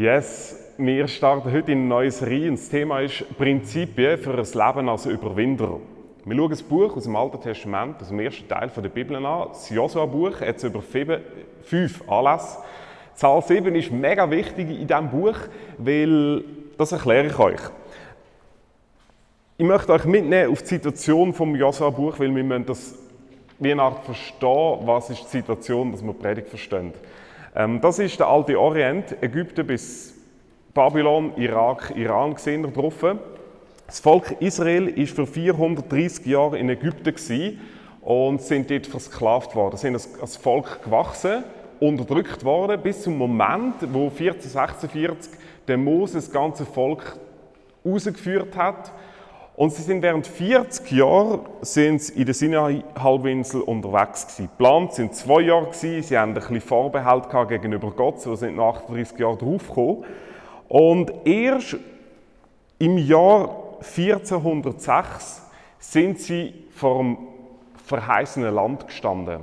Yes, wir starten heute in eine neue Serie und das Thema ist Prinzipien für ein Leben als Überwinder. Wir schauen ein Buch aus dem Alten Testament, aus dem ersten Teil der Bibel an, das Josua-Buch, jetzt über fünf Anlässe. Zahl 7 ist mega wichtig in diesem Buch, weil das erkläre ich euch. Ich möchte euch mitnehmen auf die Situation vom Josua-Buch, weil wir müssen das wie eine Art verstehen, was ist die Situation, dass wir die Predigt verstehen. Ähm, das ist der alte Orient, Ägypten bis Babylon, Irak, Iran gesehen drauf. Das Volk Israel ist für 430 Jahre in Ägypten gewesen und sind dort versklavt worden. Sie sind als Volk gewachsen, unterdrückt worden, bis zum Moment, wo 1446 der Moses das ganze Volk rausgeführt hat und sie sind während 40 Jahren in der Sinai-Halbinsel unterwegs gewesen. Geplant sind zwei Jahre gewesen. Sie haben ein bisschen Vorbehalt gegenüber Gott, so sind nach 38 Jahren draufgekommen. Und erst im Jahr 1406 sind sie vor dem verheißenen Land gestanden.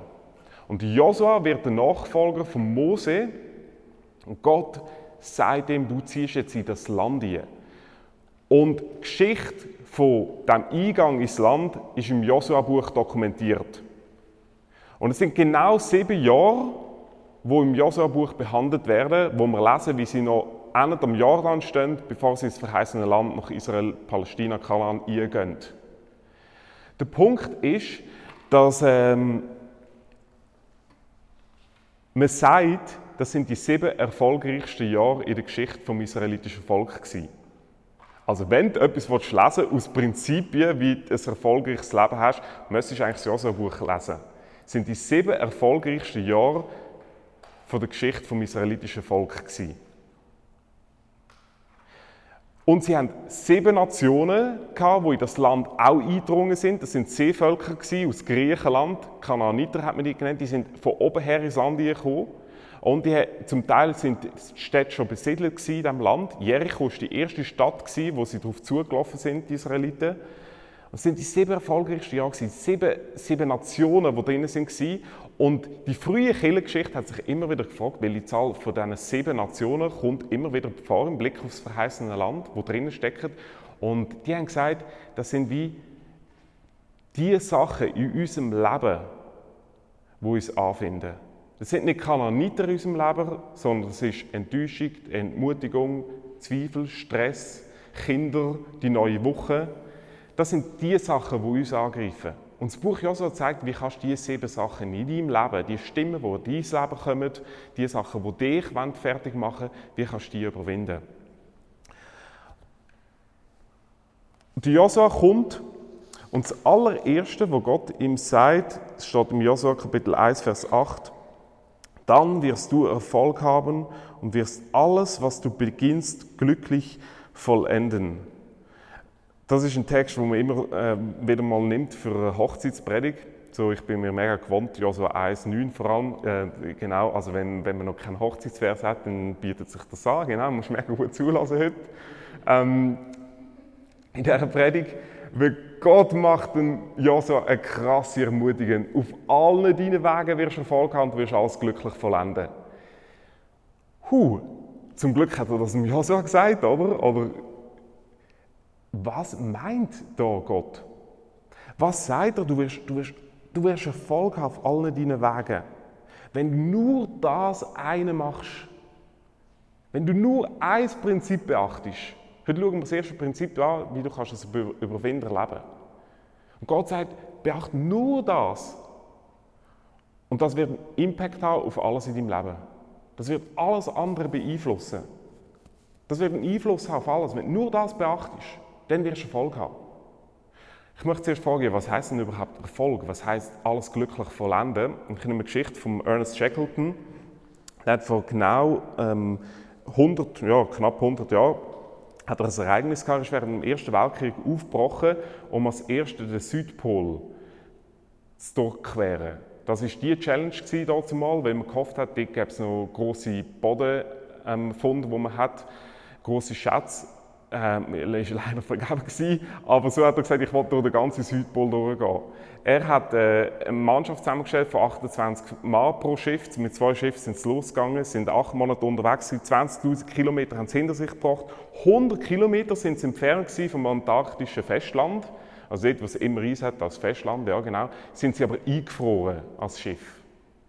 Und Josua wird der Nachfolger von Mose. Und Gott sagt ihm, du ziehst jetzt in das Land hier. Und die Geschichte von dem Eingang ins Land ist im Josua-Buch dokumentiert. Und es sind genau sieben Jahre, wo im Josua-Buch behandelt werden, wo wir lesen, wie sie noch Ende am Jordan stehen, bevor sie ins verheißene Land nach Israel, Palästina, Kanaan eingehen. Der Punkt ist, dass ähm, man sagt, das sind die sieben erfolgreichsten Jahre in der Geschichte vom israelitischen Volk gewesen. Also wenn du etwas lesen willst, aus Prinzipien, wie du ein erfolgreiches Leben hast, müsstest du eigentlich das Josua-Buch lesen. Das sind die sieben erfolgreichsten Jahre von der Geschichte vom israelitischen Volk gewesen. Und sie haben sieben Nationen die in das Land auch eingedrungen sind. Das sind Seevölker aus Griechenland, Kanaaniter hat man die genannt. Die sind von oben her ins Land gekommen. Und die, zum Teil sind die Städte schon besiedelt in diesem Land. Jericho war die erste Stadt, wo sie darauf zugelaufen sind, die Israeliten. Das sind die sieben erfolgreichsten Jahre, sieben, sieben Nationen, die drin waren. Und die frühe Kirchengeschichte hat sich immer wieder gefragt, welche Zahl von diesen sieben Nationen kommt immer wieder vor im Blick auf das verheißene Land, wo drinnen steckt. Und die haben gesagt, das sind wie die Sachen in unserem Leben, wo uns anfinden. Das sind nicht Kananiter in unserem Leben, sondern es ist Enttäuschung, Entmutigung, Zweifel, Stress, Kinder, die neue Woche. Das sind die Sachen, die uns angreifen. Und das Buch Josua zeigt, wie kannst du diese sieben Sachen in deinem Leben, die Stimmen, die in dein Leben kommen, die Sachen, die dich fertig machen wie kannst du die überwinden. Und Josua kommt und das allererste, was Gott ihm sagt, steht im Josua Kapitel 1, Vers 8, dann wirst du Erfolg haben und wirst alles, was du beginnst, glücklich vollenden. Das ist ein Text, den man immer äh, wieder mal nimmt für eine Hochzeitspredigt. So, ich bin mir mega gewohnt, ja so 1,9 vor allem. Äh, genau, also wenn, wenn man noch keinen Hochzeitsvers hat, dann bietet sich das an. Genau, man muss mega gut zulassen heute. Ähm, in dieser Predigt weil Gott macht ja so eine krasse Ermutigung. Auf allen deinen Wegen wirst du Erfolg haben und wirst alles glücklich vollenden. Huh, zum Glück hat er das im Josua gesagt, oder? Oder was meint da Gott? Was sagt er? Du wirst, du wirst, du wirst Erfolg haben auf allen deinen Wegen. Wenn du nur das eine machst, wenn du nur ein Prinzip beachtest, Heute schauen wir das erste Prinzip an, wie du kannst als Überwinder leben Und Gott sagt, beachte nur das. Und das wird einen Impact haben auf alles in deinem Leben. Das wird alles andere beeinflussen. Das wird einen Einfluss haben auf alles. Wenn du nur das beachtest, dann wirst du Erfolg haben. Ich möchte zuerst fragen, was heißt denn überhaupt Erfolg? Was heißt alles glücklich vollenden? Ich nehme eine Geschichte von Ernest Shackleton. Der hat vor genau ähm, 100, ja, knapp 100 Jahren hat er ein Ereignis gehabt, ist während dem Ersten Weltkrieg aufgebrochen, um als Erster den Südpol zu durchqueren. Das war die Challenge zumal, weil man gehofft hat, dort gäbe es noch grosse Bodenfunde, ähm, die man hat, grosse Schätze. Ähm, er war leider vergeben, aber so hat er gesagt, ich wollte durch den ganzen Südpol durchgehen. Er hat äh, eine Mannschaft zusammengestellt von 28 Mann pro Schiff. Mit zwei Schiffen sind sie losgegangen, sind acht Monate unterwegs, 20'000 Kilometer haben sie hinter sich gebracht. 100 Kilometer sind sie entfernt vom antarktischen Festland, also dort, was immer Eis hat als Festland, ja genau, sind sie aber eingefroren als Schiff.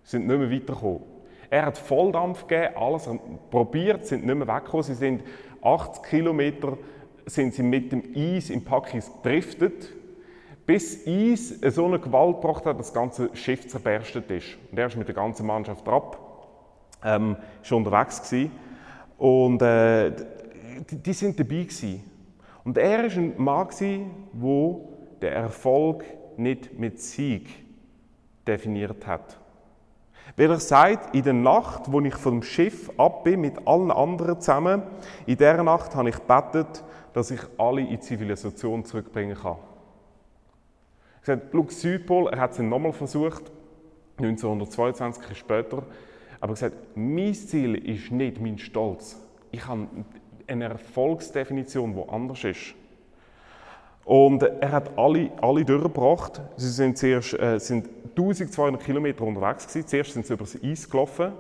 Sind nicht mehr weitergekommen. Er hat Volldampf gegeben, alles probiert, sind nicht mehr weggekommen. Sie sind 80 Kilometer sind sie mit dem Eis im Pakis gedriftet, bis Eis so eine Gewalt gebracht hat, dass das ganze Schiff zerberstet ist. Und er ist mit der ganzen Mannschaft ab, ähm, ist unterwegs gewesen. Und äh, die, die, sind dabei gewesen. Und er ist ein Mann gewesen, wo der Erfolg nicht mit Sieg definiert hat. Wer er sagt, in der Nacht, wo ich vom Schiff ab bin, mit allen anderen zusammen, in dieser Nacht habe ich gebetet, dass ich alle in Zivilisation zurückbringen kann. Er sagt, Lux Südpol, er hat es nochmal versucht, 1922 Jahre später, aber er sagt, mein Ziel ist nicht mein Stolz. Ich habe eine Erfolgsdefinition, die anders ist. Und er hat alle, alle durchgebracht. Sie sind zuerst äh, sind 1200 Kilometer unterwegs gewesen. Zuerst sind sie über das Eis gelaufen,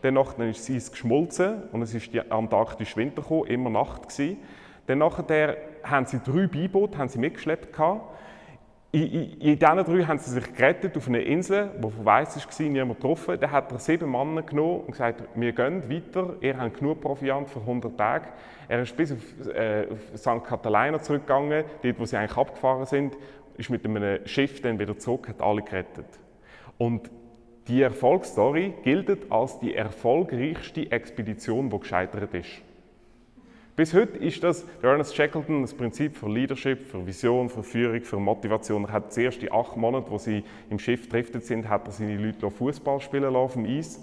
danach dann ist das Eis geschmolzen und es ist die antarktische Winter gekommen, immer Nacht gewesen. Dann nachher haben sie drei Beiboote haben sie mitgeschleppt gehabt. In, in, diesen drei haben sie sich gerettet auf einer Insel, die verwaist war, niemand getroffen. Dann hat er sieben Männer genommen und gesagt, wir gehen weiter, ihr habt genug Proviant für 100 Tage. Er ist bis auf, äh, auf St. Catalina zurückgegangen, dort, wo sie eigentlich abgefahren sind, ist mit einem Schiff dann wieder zurück, hat alle gerettet. Und die Erfolgsstory gilt als die erfolgreichste Expedition, die gescheitert ist. Bis heute ist das Ernest Shackleton das Prinzip für Leadership, für Vision, für Führung, für Motivation. Er hat die acht Monate, wo sie im Schiff driftet sind, hat er seine Leute Fußball spielen lassen auf dem Eis.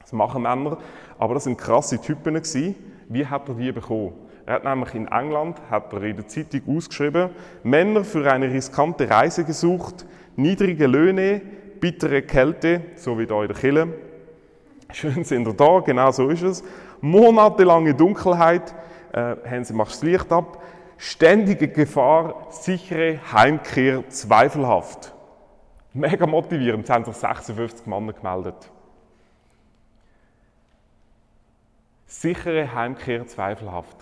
Das machen Männer, aber das sind krasse Typen gewesen. Wie hat er die bekommen? Er hat nämlich in England, hat er in der Zeitung ausgeschrieben, Männer für eine riskante Reise gesucht, niedrige Löhne, bittere Kälte, so wie da in der Kille. Schön sind wir da, genau so ist es. Monatelange Dunkelheit, äh, Hänse, machst das Licht ab. Ständige Gefahr, sichere Heimkehr, zweifelhaft. Mega motivierend, es haben sich 56 Männer gemeldet. Sichere Heimkehr, zweifelhaft.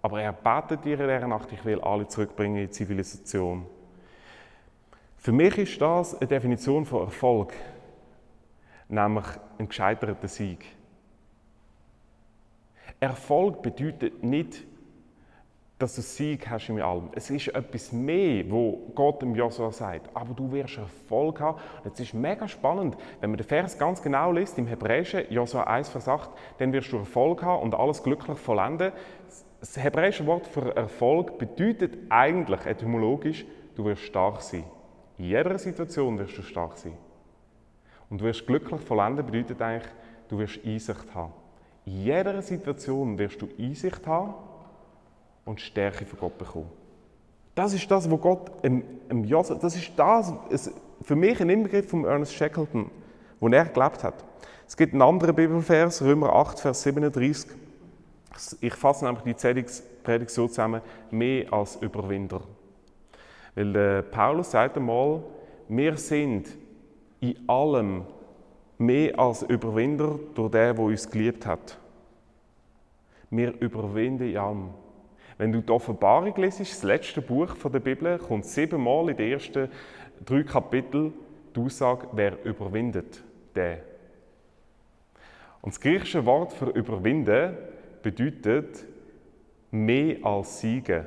Aber er betet ihr in dieser Nacht, ich will alle zurückbringen in die Zivilisation. Für mich ist das eine Definition von Erfolg, nämlich ein gescheiterter Sieg. Erfolg bedeutet nicht, dass du Sieg hast in allem. Es ist etwas mehr, wo Gott dem Josua sagt. Aber du wirst Erfolg haben. Und es ist mega spannend, wenn man den Vers ganz genau liest, im Hebräischen, Josua 1, Vers 8, dann wirst du Erfolg haben und alles glücklich vollenden. Das hebräische Wort für Erfolg bedeutet eigentlich etymologisch, du wirst stark sein. In jeder Situation wirst du stark sein. Und du wirst glücklich vollenden bedeutet eigentlich, du wirst Einsicht haben. In jeder Situation wirst du Einsicht haben und Stärke von Gott bekommen. Das ist das, was Gott im, im Josef, das ist das, für mich ein Inbegriff von Ernest Shackleton, wo er gelebt hat. Es gibt einen anderen Bibelvers, Römer 8, Vers 37. Ich fasse nämlich die Predigt so zusammen, mehr als Überwinder. Weil äh, Paulus sagt einmal, wir sind in allem mehr als Überwinder durch den, der uns geliebt hat. Wir überwinden in allem. Wenn du die Offenbarung liest, das letzte Buch der Bibel, kommt siebenmal in den ersten drei Kapiteln die Aussage, wer überwindet, der. Und das griechische Wort für überwinden bedeutet mehr als siegen.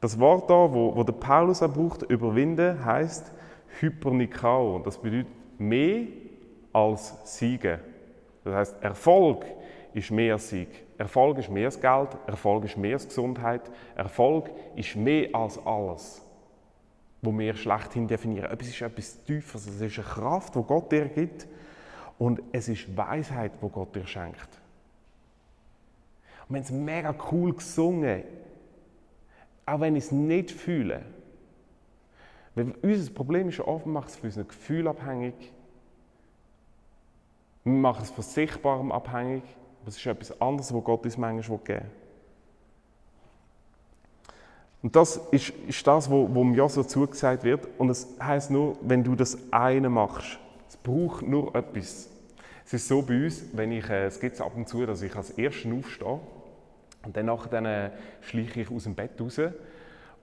Das Wort da, wo, wo der Paulus auch braucht, überwinden, heißt Hypernikao. Das bedeutet mehr als siegen. Das heißt, Erfolg ist mehr Sieg. Erfolg ist mehr als Geld, Erfolg ist mehr als Gesundheit, Erfolg ist mehr als alles, wo wir schlechthin definieren. Es ist etwas Tieferes, es ist eine Kraft, die Gott dir gibt und es ist Weisheit, die Gott dir schenkt. Und wir haben es mega cool gesungen, auch wenn ich es nicht fühle. Weil unser Problem ist ja oft, macht es von unseren Gefühlen abhängig. Wir machen es von Sichtbarem abhängig. Aber es ist etwas anderes, was Gott uns manchmal geben will. Und das ist, ist das, wo mir so zugesagt wird. Und es heißt nur, wenn du das eine machst. Es braucht nur etwas. Es ist so bei uns, wenn ich, äh, es gibt ab und zu, dass ich als Erster aufstehe und dann, dann äh, schleiche ich aus dem Bett raus.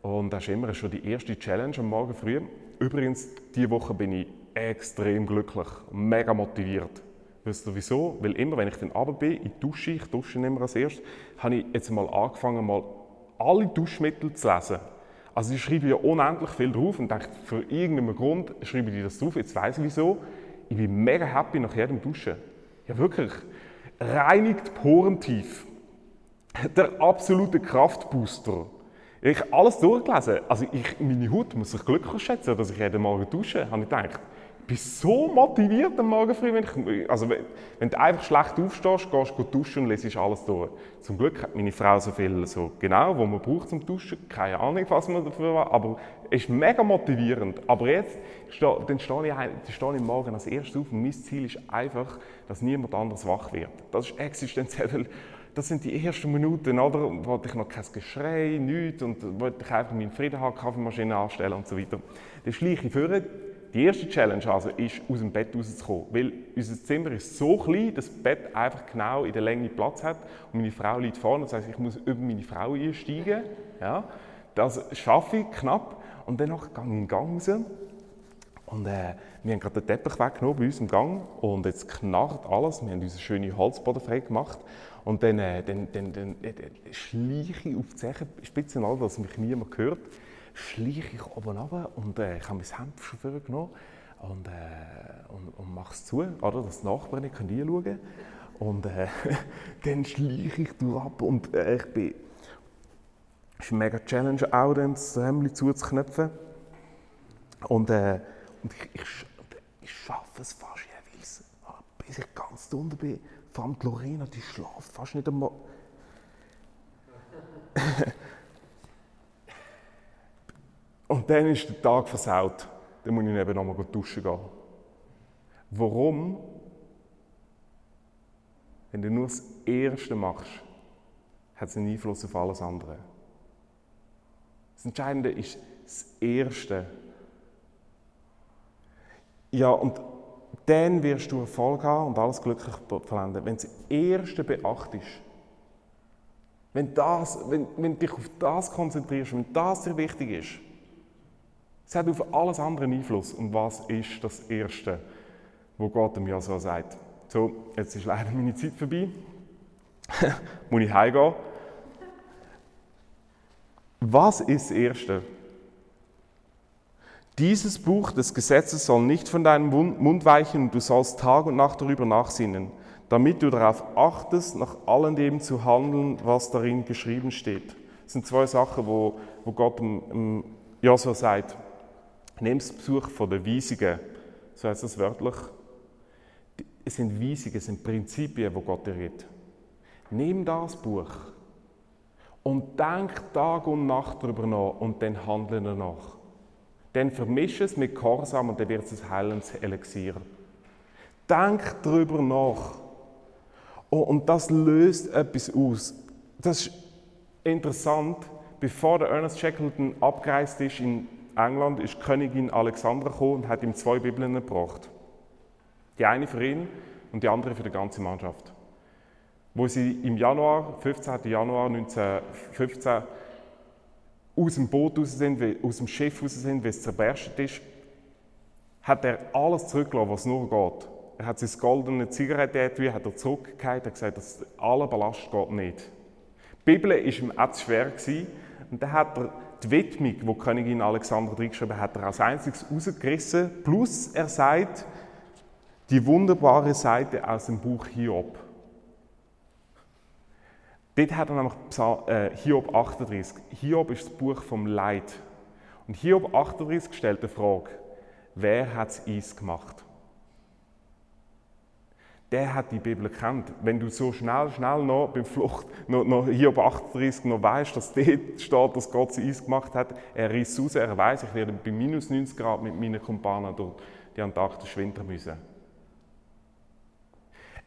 Und das ist immer schon die erste Challenge am Morgen früh. Übrigens, diese Woche bin ich extrem glücklich, mega motiviert. Wisst ihr wieso? Weil immer, wenn ich dann runter bin, in die Dusche, ich dusche immer als erstes, habe ich jetzt mal angefangen, mal alle Duschmittel zu lesen. Also ich schreibe ja unendlich viel drauf und denke, für irgendeinen Grund schreibe ich das drauf. Jetzt weiß ich wieso. Ich bin mega happy nach jedem Duschen. Ja wirklich. Reinigt porentief. Der absolute Kraftbooster. Ich alles durchgelesen. Also ich, meine Haut muss sich glücklich schätzen, dass ich jeden Morgen dusche, habe ich gedacht bin so motiviert am Morgen früh. Wenn, ich, also wenn, du einfach schlecht aufstehst, gehst du duschen und lesest alles durch. Zum Glück hat meine Frau so viel so genau, was man braucht zum Duschen. Keine Ahnung, was man dafür war, aber es ist mega motivierend. Aber jetzt steh, dann stehe ich, dann stehe ich morgen als erstes auf und mein Ziel ist einfach, dass niemand anders wach wird. Das ist existenziell. Das sind die ersten Minuten, oder? Wo ich noch kein Geschrei, nichts und wollte ich einfach meinen Frieden haben, Kaffeemaschine anstellen und so weiter. Dann schleiche ich vor, die erste Challenge also ist, aus dem Bett rauszukommen, weil unser Zimmer ist so klein, dass das Bett einfach genau in der Länge Platz hat und meine Frau liegt vorne, das heißt, ich muss über meine Frau einsteigen. Ja, das schaffe ich knapp und dann gehe ich in den Gang raus und äh, wir haben gerade den Teppich weggenommen bei uns im Gang und jetzt knarrt alles. Wir haben unseren schönen Holzboden frei gemacht und dann, äh, dann, dann, dann, dann schleiche ich auf die Zechenspitze, dass mich niemand hört schleiche ich oben runter und äh, ich habe mein Hemd schon vorgenommen und, äh, und, und mache es zu, oder, dass die Nachbarn nicht reinschauen können. Und äh, dann schleiche ich durch ab und äh, ich bin... Es ist eine mega Challenge, auch dann das Hemd zuzuknöpfen. Und, äh, und ich, ich, ich schaffe es fast jeweils, bis ich ganz drunter bin. Vor allem die Lorena, die schlaft fast nicht einmal. Und dann ist der Tag versaut. Dann muss ich eben nochmal duschen gehen. Warum? Wenn du nur das Erste machst, hat es einen Einfluss auf alles andere. Das Entscheidende ist das Erste. Ja, und dann wirst du Erfolg haben und alles glücklich verlenden, wenn du das Erste beachtest. Wenn, das, wenn, wenn du dich auf das konzentrierst, wenn das dir wichtig ist, es hat auf alles andere Einfluss. Und was ist das Erste, wo Gott dem Jasua sagt? So, jetzt ist leider meine Zeit vorbei. Muss ich heimgehen? Was ist das Erste? Dieses Buch des Gesetzes soll nicht von deinem Mund weichen und du sollst Tag und Nacht darüber nachsinnen, damit du darauf achtest, nach allem dem zu handeln, was darin geschrieben steht. Das sind zwei Sachen, wo, wo Gott dem Josua sagt. Nimm das Besuch von den Weisungen, so heißt das wörtlich. Es sind Weisungen, es sind Prinzipien, wo Gott dir gibt. Nimm das Buch und denk Tag und Nacht darüber nach und dann handle danach. Dann vermisch es mit Gehorsam und dann wird es ein heilendes Elixier. Denk darüber nach. Oh, und das löst etwas aus. Das ist interessant. Bevor der Ernest Shackleton abgereist ist in England ist Königin Alexandra gekommen und hat ihm zwei Bibeln gebracht. Die eine für ihn und die andere für die ganze Mannschaft. Wo sie im Januar, 15. Januar 1915, aus dem Boot raus sind, aus dem Schiff raus sind, weil es zerberstet ist, hat er alles zurückgelassen, was nur geht. Er hat sein goldene Zigarettenetui hat er zurückgehalten, hat gesagt, dass aller Ballast geht nicht. Die Bibel war ihm auch zu schwer gewesen, und dann hat er die Widmung, die Königin Alexandra reingeschrieben hat, er als einziges rausgerissen. Plus er sagt, die wunderbare Seite aus dem Buch Hiob. Dort hat er nämlich äh, Hiob 38. Hiob ist das Buch vom Leid. Und Hiob 38 stellt die Frage, wer hat es Eis gemacht? der hat die Bibel gekannt. Wenn du so schnell, schnell noch beim Flucht, noch, noch auf 38 noch weißt, dass dort steht, dass Gott sie Eis gemacht hat, er riss raus, er weiß, ich werde bei minus 90 Grad mit meinen Kumpanen durch die Antarktis wintern müssen.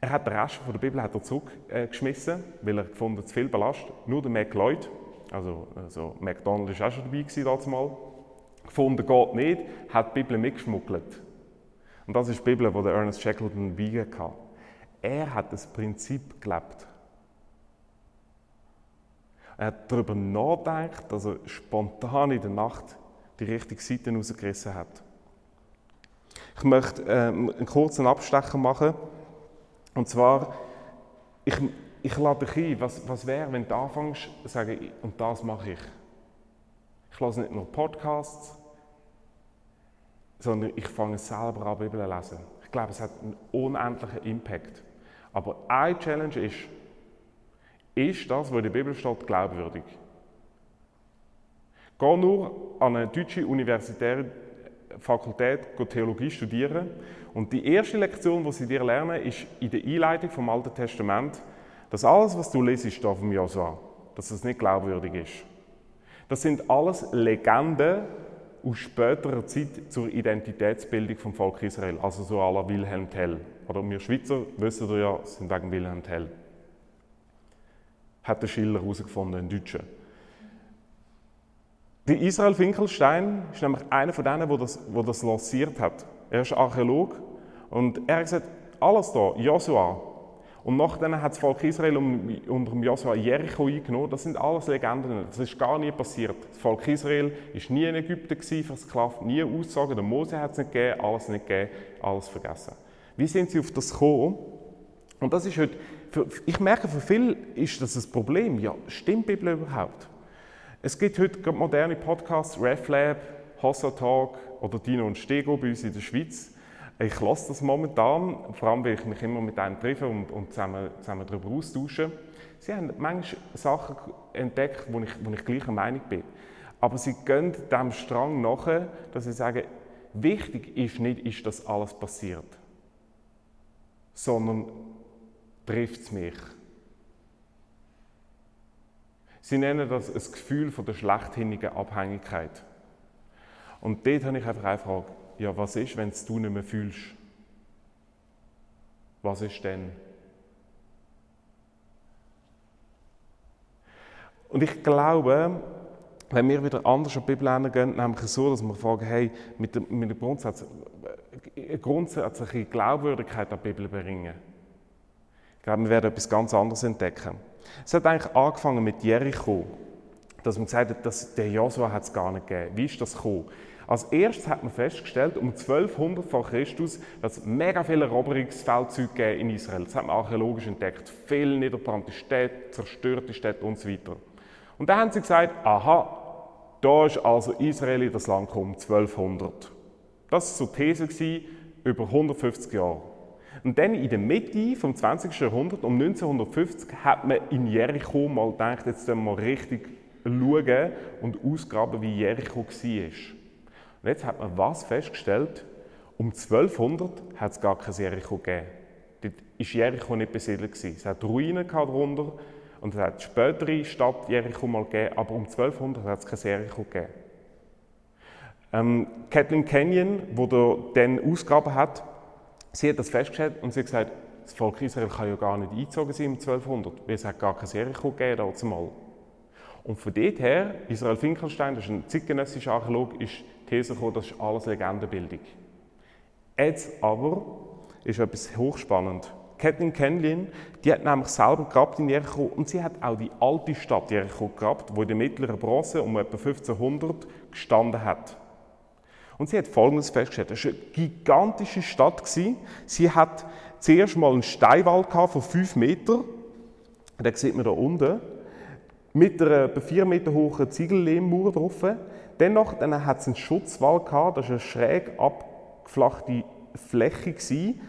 Er hat den Rest von der Bibel hat er zurückgeschmissen, weil er gefunden zu viel Ballast. Nur der Mac Lloyd, also, also McDonald's war auch schon dabei gewesen, mal, gefunden, geht nicht, hat die Bibel mitgeschmuggelt. Und das ist die Bibel, die Ernest Shackleton dabei hatte. Er hat das Prinzip gelebt. Er hat darüber nachgedacht, dass er spontan in der Nacht die richtige Seite rausgerissen hat. Ich möchte ähm, einen kurzen Abstecher machen. Und zwar, ich, ich lade dich ein, was, was wäre, wenn du anfängst zu sagen, und das mache ich. Ich lasse nicht nur Podcasts, sondern ich fange selber an, Bibel zu lesen. Ich glaube, es hat einen unendlichen Impact. Aber eine Challenge ist, ist das, was in der Bibel steht, glaubwürdig? Geh nur an eine deutsche universitäre Fakultät Theologie studieren und die erste Lektion, die sie dir lernen, ist in der Einleitung vom Alten Testament, dass alles, was du lesest da vom Josua, dass das nicht glaubwürdig ist. Das sind alles Legenden aus späterer Zeit zur Identitätsbildung vom Volk Israel, also so la Wilhelm Tell. Oder wir Schweizer wissen ja, sind wegen Wilhelm Tell. Hat der Schiller herausgefunden, ein Deutscher. Der Israel Finkelstein ist nämlich einer von denen, der das, der das lanciert hat. Er ist Archäolog und er hat gesagt, alles da, Josua. Und nachdem hat das Volk Israel unter dem Josua Jericho eingenommen. Das sind alles Legenden. Das ist gar nie passiert. Das Volk Israel war nie in Ägypten versklavt, nie Aussagen. Der Mose hat es nicht gegeben, alles nicht gegeben, alles vergessen. Wie sind sie auf das gekommen? Und das ist heute, für, ich merke, für viele ist das ein Problem. Ja, stimmt die Bibel überhaupt? Es gibt heute moderne Podcasts, RefLab, Hossa Talk oder Dino und Stego bei uns in der Schweiz. Ich lasse das momentan, vor allem weil ich mich immer mit einem treffe und, und zusammen, zusammen darüber austausche. Sie haben manchmal Sachen entdeckt, wo ich, wo ich gleicher Meinung bin. Aber sie gehen dem Strang nach, dass sie sagen, wichtig ist nicht, ist, dass alles passiert, sondern trifft es mich. Sie nennen das ein Gefühl von der schlechthinigen Abhängigkeit. Und dort habe ich einfach eine Frage. Ja, was ist, wenn du nicht mehr fühlst? Was ist denn? Und ich glaube, wenn wir wieder anders an die Bibel gehen, nämlich so, dass wir fragen, hey, mit der, mit der Grundsatz, äh, grundsätzliche Glaubwürdigkeit an die Bibel bringen. Ich glaube, wir werden etwas ganz anderes entdecken. Es hat eigentlich angefangen mit Jericho, dass man gesagt hat, dass der Josua hat es gar nicht gegeben. Wie ist das gekommen? Als erstes hat man festgestellt, um 1200 vor Christus, dass es mega viele Eroberungsfeldzüge in Israel. Das hat man archäologisch entdeckt. Viele niederbrannte Städte, zerstörte Städte und so weiter. Und dann haben sie gesagt, aha, da ist also Israel in das Land gekommen, 1200. Das war so die These über 150 Jahre. Und dann in der Mitte vom 20. Jahrhundert, um 1950, hat man in Jericho mal gedacht, jetzt mal richtig schauen und ausgraben, wie Jericho war. Und jetzt hat man was festgestellt? Um 1200 hat es gar kein Jericho gegeben. Dort war Jericho nicht besiedelt. Es hat Ruinen darunter und es hat spätere Stadt Jericho mal gegeben, aber um 1200 hat es kein Jericho gegeben. Ähm, Kathleen Kenyon, wo der dann ausgegraben hat, Sie hat das festgestellt und sie hat gesagt, das Volk Israel kann ja gar nicht eingezogen sein um 1200, weil es hat gar kein Jericho gegeben zumal. Und von dort her, Israel Finkelstein, das ist ein zeitgenössischer Archäolog, ist die These gekommen, das ist alles Legendenbildung. Jetzt aber ist etwas hochspannend. Kathleen Kenlin, die hat nämlich selber gegrabt in Jericho und sie hat auch die alte Stadt Jericho gegrabt, wo in der mittleren Bronze um etwa 1500 gestanden hat. Und sie hat Folgendes festgestellt. Es war eine gigantische Stadt. Sie hat zuerst mal einen Steinwall von 5 Metern. Den sieht man da unten. Mit einer etwa 4 Meter hohen Ziegellehmmauer drauf. Dennoch dann hat es einen Schutzwall gehabt. Das war eine schräg abgeflachte Fläche, gewesen,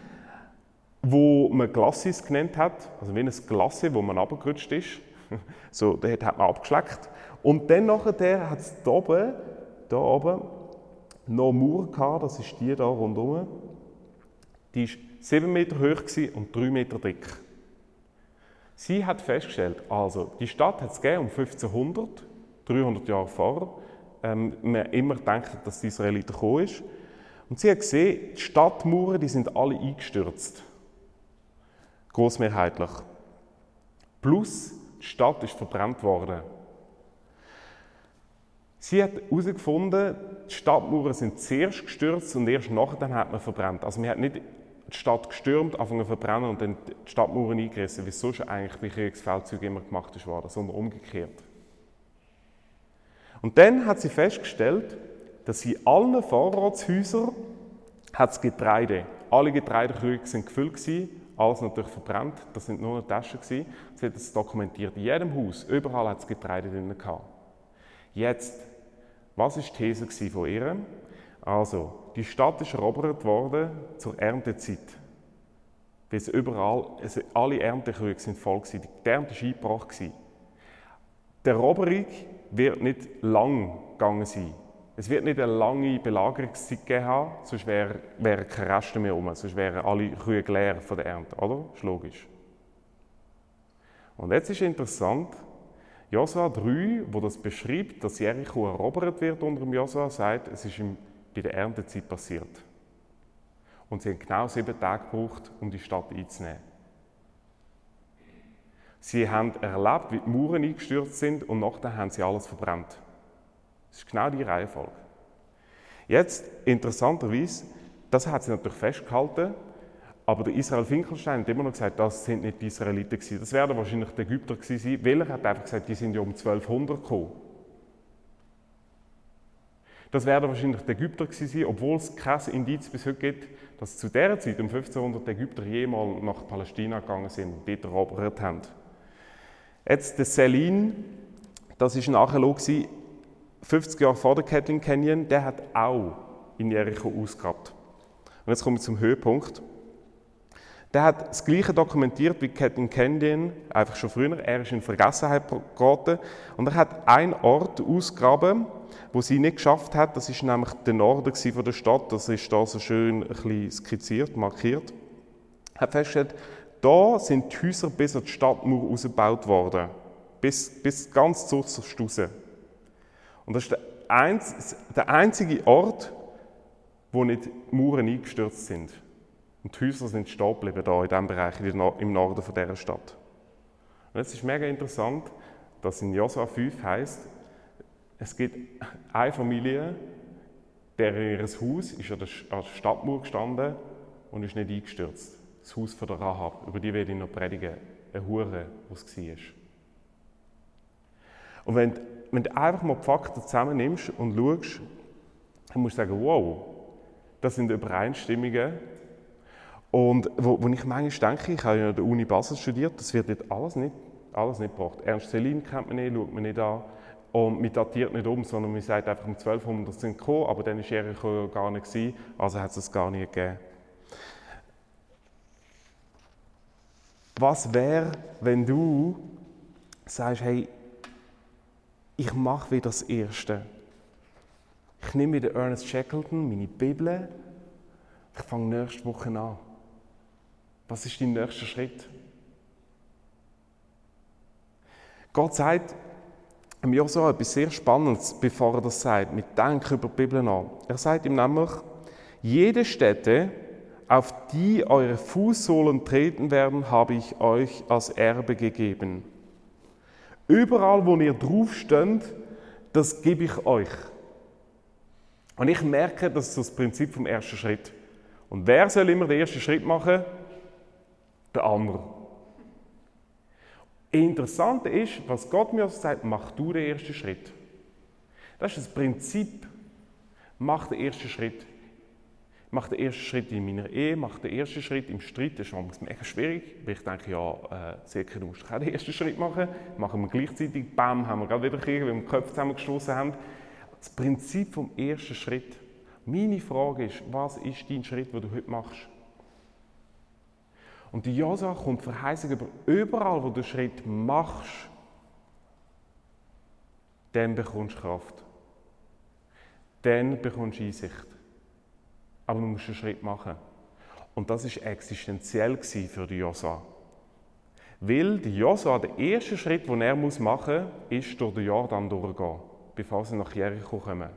wo man Glasses genannt hat. Also wie ein Glasse, wo man abgerutscht ist. So, dort hat man abgeschleckt. Und dann hat es hier oben, hier oben noch Mauer gehabt, das ist die hier rundherum. Die war 7 Meter hoch und 3 Meter dick. Sie hat festgestellt, also die Stadt hat es um 1500, 300 Jahre vorher. Ähm, man immer gedacht, dass die Israeliten gekommen ist. Und sie hat gesehen, die Stadtmauern die sind alle eingestürzt. Großmehrheitlich. Plus, die Stadt ist verbrannt worden. Sie hat herausgefunden, die Stadtmauern sind zuerst gestürzt und erst nachher hat man verbrannt. Also man hat nicht die Stadt gestürmt, anfangen zu verbrennen und dann die Stadtmauern eingerissen, wie es sonst eigentlich bei Kriegsfeldzügen immer gemacht ist worden, sondern umgekehrt. Und dann hat sie festgestellt, dass in allen Vorratshäusern hat es Getreide. Alle Getreidekrüge sind gefüllt alles natürlich verbrannt. Das sind nur noch Taschen. Sie hat es dokumentiert. In jedem Haus, überall hat es Getreide drin gehabt. Jetzt, was ist die These von ihr? Also, die Stadt ist erobert worden zur Erntezeit. Weil überall, also alle Erntekrüge sind voll gewesen. Die Ernte war eingebracht. Die Eroberung wird nicht lang gegangen sein. Es wird nicht eine lange Belagerungszeit geben haben, sonst wären wär keine Reste mehr um, sonst wären alle Krüge leer von der Ernte, oder? Das ist logisch. Und jetzt ist interessant, Josua 3, wo das beschreibt, dass Jericho erobert wird unter dem Josua, sagt, es ist bei der Erntezeit passiert. Und sie haben genau sieben Tage gebraucht, um die Stadt einzunehmen. Sie haben erlebt, wie die Mauern eingestürzt sind und nachher haben sie alles verbrannt. Das ist genau die Reihenfolge. Jetzt, interessanterweise, das hat sie natürlich festgehalten, aber der Israel Finkelstein hat immer noch gesagt, das sind nicht die Israeliten gewesen. Das werden wahrscheinlich die Ägypter gewesen weil er hat einfach gesagt, die sind ja um 1200 gekommen. Das werden wahrscheinlich die Ägypter gewesen obwohl es kein Indiz bis heute gibt, dass zu dieser Zeit, um 1500, die Ägypter jemals nach Palästina gegangen sind und dort erobert haben. Jetzt der Selin, das war ein Archäolog, 50 Jahre vor der Catlin Canyon, der hat auch in Jericho ausgegrabt. Und jetzt kommen wir zum Höhepunkt. Der hat das Gleiche dokumentiert wie Catlin Canyon, einfach schon früher. Er ist in Vergessenheit geraten. Und er hat einen Ort ausgegraben, wo sie nicht geschafft hat. Das ist nämlich der Norden von der Stadt. Das ist da so schön ein bisschen skizziert, markiert. Er hat festgestellt, da sind die Häuser bis an die Stadtmauer ausgebaut worden. Bis, bis ganz zur Stusse. Und das ist der, einz, der einzige Ort, wo nicht Mauern eingestürzt sind. Und die Häuser sind stehen geblieben, da in diesem Bereich, im Norden von dieser Stadt. Und jetzt ist mega interessant, dass in Josua 5 heißt, es gibt eine Familie, der ihr Haus ist an der Stadtmauer gestanden und ist nicht eingestürzt. Das Haus von der Rahab. Über die werde ich noch predigen. Eine Hure, was es war. Und wenn, wenn du einfach mal die Fakten zusammennimmst und schaust, dann musst du sagen, wow, das sind Übereinstimmungen. Und wo, wo ich manchmal denke, ich habe ja an der Uni Basel studiert, das wird dort alles nicht, alles nicht gebracht. Ernst Selin kennt man nicht, schaut man nicht an. Und man datiert nicht um, sondern man sagt einfach, um 1200 sind gekommen, aber dann war Jericho gar nicht, gewesen, also hat es es gar nicht gegeben. Was wäre, wenn du sagst, hey, ich mache wieder das Erste. Ich nehme wieder Ernest Shackleton, meine Bibel, ich fange nächste Woche an. Was ist dein nächster Schritt? Gott sagt im Josua etwas sehr Spannendes, bevor er das sagt, mit Denken über die Bibel nach. Er sagt ihm nämlich, jede Stätte, auf die eure Fußsohlen treten werden, habe ich euch als Erbe gegeben. Überall, wo ihr drauf steht, das gebe ich euch. Und ich merke, das ist das Prinzip vom ersten Schritt. Und wer soll immer den ersten Schritt machen? Der andere. Interessant ist, was Gott mir sagt, mach du den ersten Schritt. Das ist das Prinzip. Mach den ersten Schritt. Mach den ersten Schritt in meiner Ehe, mach den ersten Schritt im Streit. Das ist manchmal mega schwierig, weil ich denke, ja, äh, Silke, du musst auch den ersten Schritt machen. Machen wir gleichzeitig, bam, haben wir gerade wieder Krieg, weil wir den Köpfe zusammengestoßen haben. Das Prinzip vom ersten Schritt. Meine Frage ist, was ist dein Schritt, den du heute machst? Und die Josa kommt Verheißung über überall, wo du Schritt machst, dann bekommst du Kraft. Dann bekommst du Einsicht. Aber du musst einen Schritt machen. Und das ist existenziell für die Josa. Weil die Josa, der erste Schritt, den er machen muss, ist durch den Jordan durchgehen, bevor sie nach Jericho kommen.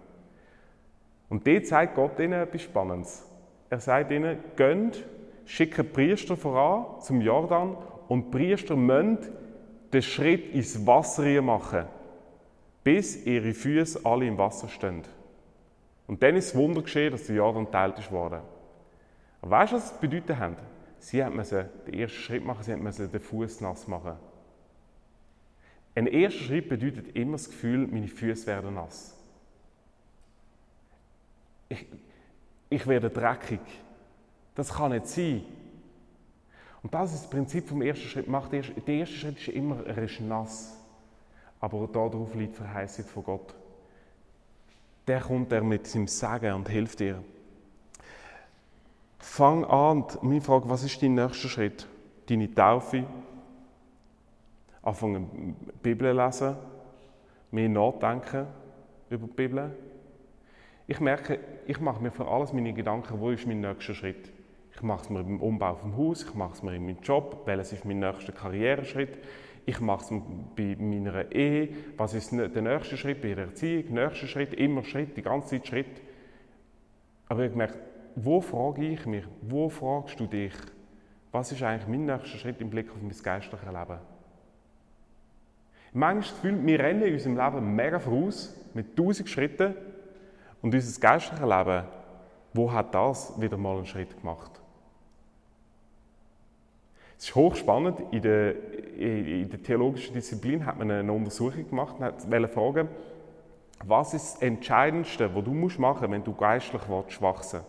Und dort zeigt Gott ihnen etwas Spannendes. Er sagt ihnen, gönnt schicken Priester voran zum Jordan und Priester müssen den Schritt ins Wasser machen. bis ihre Füße alle im Wasser stehen. Und dann ist das Wunder geschehen, dass der Jordan geteilt ist. Aber weißt du, was das bedeutet hat? Sie mussten den ersten Schritt machen, sie mussten den Fuß nass machen. Ein erster Schritt bedeutet immer das Gefühl, meine Füße werden nass. Ich, ich werde dreckig. Das kann nicht sein. Und das ist das Prinzip vom ersten Schritt. Der erste Schritt ist immer, er ist nass. Aber darauf liegt Verheißung von Gott. Der kommt er mit seinem Sagen und hilft dir. Fang an, meine Frage, was ist dein nächster Schritt? Deine Taufe? Anfangen, Bibel lesen? Mehr nachdenken über die Bibel? Ich merke, ich mache mir für alles meine Gedanken, wo ist mein nächster Schritt? Ich mache es mir beim Umbau vom Haus, ich mache es mir in meinem Job, welches ist mein nächster Karriereschritt? Ich mache es bei meiner Ehe, was ist der nächste Schritt bei der Erziehung, nächster Schritt, immer Schritt, die ganze Zeit Schritt. Aber ich merke, wo frage ich mich, wo fragst du dich, was ist eigentlich mein nächster Schritt im Blick auf mein geistliches Leben? Manchmal Gefühl, wir rennen in unserem Leben mega voraus, mit tausend Schritten, und unser geistliches Leben, wo hat das wieder mal einen Schritt gemacht? Es ist hochspannend. In der, in der theologischen Disziplin hat man eine Untersuchung gemacht und wollte fragen, was ist das Entscheidendste, was du machen musst, wenn du geistlich wachsen willst?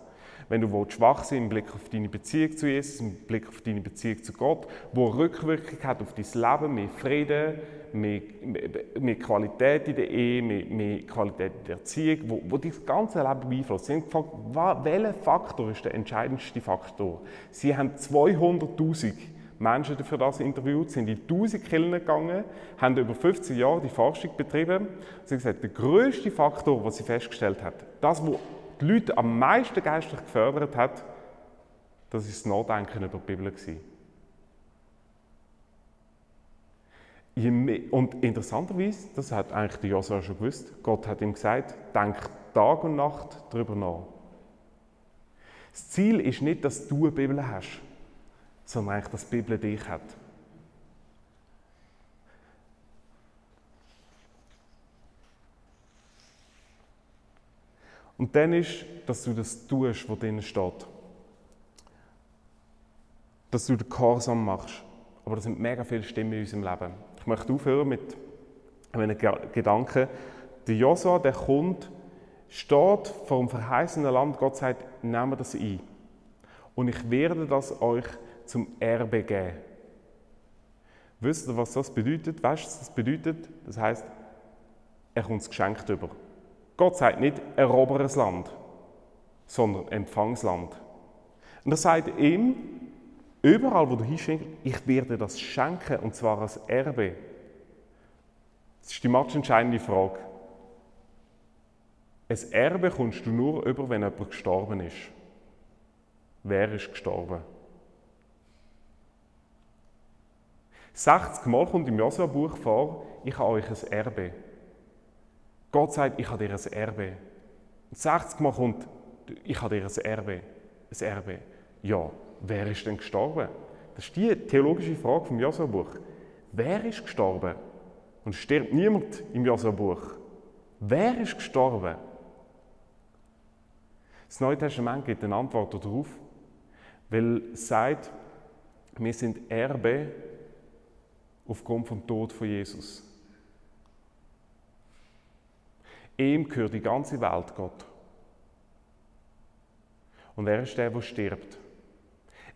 wenn du willst, schwach sein im Blick auf deine Beziehung zu Jesus, im Blick auf deine Beziehung zu Gott, wo Rückwirkung hat auf dein Leben, mehr Frieden, mehr, mehr Qualität in der Ehe, mehr, mehr Qualität in der Erziehung, wo, wo dein ganze Leben beeinflusst. Sie haben gefragt, welcher Faktor ist der entscheidendste Faktor? Sie haben 200'000 Menschen für das interviewt, sind in 1000 Kirchen gegangen, haben über 15 Jahre die Forschung betrieben. Sie haben gesagt, der größte Faktor, was sie festgestellt hat, das, was die Leute am meisten geistlich gefördert hat, das ist das Nachdenken über die Bibel. Und interessanterweise, das hat eigentlich der Josua schon gewusst, Gott hat ihm gesagt, denk Tag und Nacht darüber nach. Das Ziel ist nicht, dass du eine Bibel hast, sondern eigentlich, dass die Bibel dich hat. Und dann ist, dass du das tust, was drinnen steht. Dass du den Gehorsam machst. Aber das sind mega viele Stimmen in unserem Leben. Ich möchte aufhören mit einem Gedanken. Der Josua, der kommt, steht vor dem verheißenen Land. Gott sagt, nehmt das ein. Und ich werde das euch zum Erbe geben. Wisst ihr, was das bedeutet? Weißt du, was das bedeutet? Das heißt, er kommt es geschenkt über. Gott sagt nicht eroberes Land, sondern Empfangsland. Und er sagt ihm, überall wo du hinschenkst, ich werde das schenken, und zwar als Erbe. Das ist die entscheidende Frage. Ein Erbe kommst du nur über, wenn jemand gestorben ist. Wer ist gestorben? 60 Mal kommt im Josua-Buch vor, ich habe euch ein Erbe. Gott sagt, ich habe dir ein Erbe. Und 60 Mal kommt, ich habe dir ein Erbe. Ein Erbe. Ja, wer ist denn gestorben? Das ist die theologische Frage vom Josua-Buch. Wer ist gestorben? Und stirbt niemand im Josua-Buch. Wer ist gestorben? Das Neue Testament gibt eine Antwort darauf, weil es sagt, wir sind Erbe aufgrund vom Tod von Jesus. Ihm gehört die ganze Welt, Gott. Und er ist der, der stirbt.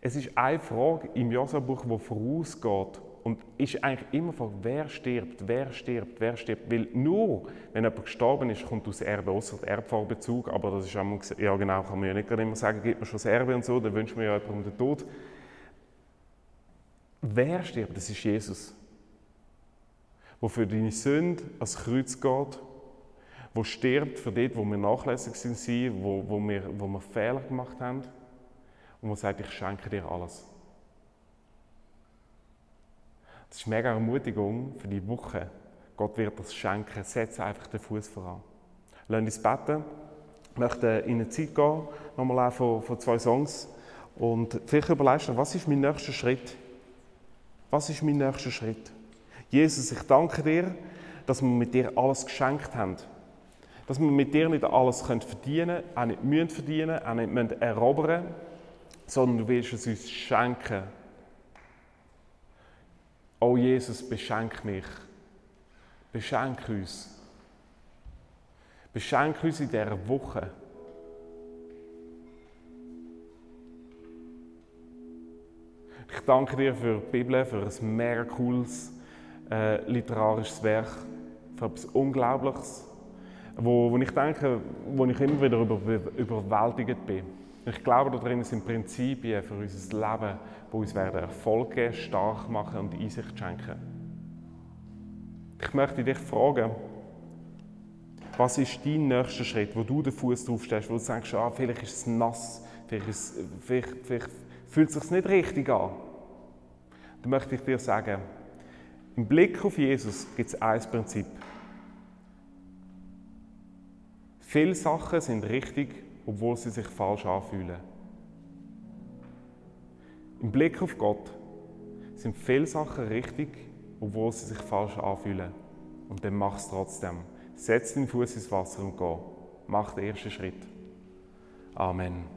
Es ist eine Frage im Josua-Buch, die vorausgeht und ist eigentlich immer von wer stirbt, wer stirbt, wer stirbt. Weil nur, wenn jemand gestorben ist, kommt aus Erbe, außer der Erbvorbezug. Aber das ist einmal, ja genau, kann man ja nicht immer sagen, gibt man schon das Erbe und so, dann wünscht man ja jemandem den Tod. Wer stirbt, das ist Jesus. Der für deine Sünde ans Kreuz geht wo stirbt für dort, wo wir nachlässig sind, wo, wo, wir, wo wir Fehler gemacht haben und wo sagt, ich schenke dir alles. Das ist mega Ermutigung für die Woche. Gott wird das schenken. Setze einfach den Fuß voran. Lass uns beten. Ich möchte in eine Zeit gehen, nochmal auch von, von zwei Songs. Und vielleicht überlegst du, was ist mein nächster Schritt? Was ist mein nächster Schritt? Jesus, ich danke dir, dass wir mit dir alles geschenkt haben. Dass wir mit dir nicht alles verdienen können, auch nicht müssen verdienen, auch nicht müssen erobern sondern du willst es uns schenken. Oh Jesus, beschenk mich. Beschenk uns. Beschenk uns in dieser Woche. Ich danke dir für die Bibel, für ein mega cooles äh, literarisches Werk, für etwas Unglaubliches, wo, wo ich denke, wo ich immer wieder über, überwältigt bin. Ich glaube, darin sind Prinzipien für unser Leben, die uns werden geben, stark machen und Einsicht schenken. Ich möchte dich fragen, was ist dein nächster Schritt, wo du den Fuß drauf stellst, wo du sagst, ah, vielleicht ist es nass, vielleicht, ist, vielleicht, vielleicht fühlt es sich nicht richtig an. Dann möchte ich dir sagen, im Blick auf Jesus gibt es ein Prinzip. Viele Sachen sind richtig, obwohl sie sich falsch anfühlen. Im Blick auf Gott sind viele Sachen richtig, obwohl sie sich falsch anfühlen. Und dann mach es trotzdem. Setz den Fuß ins Wasser und geh. Mach den ersten Schritt. Amen.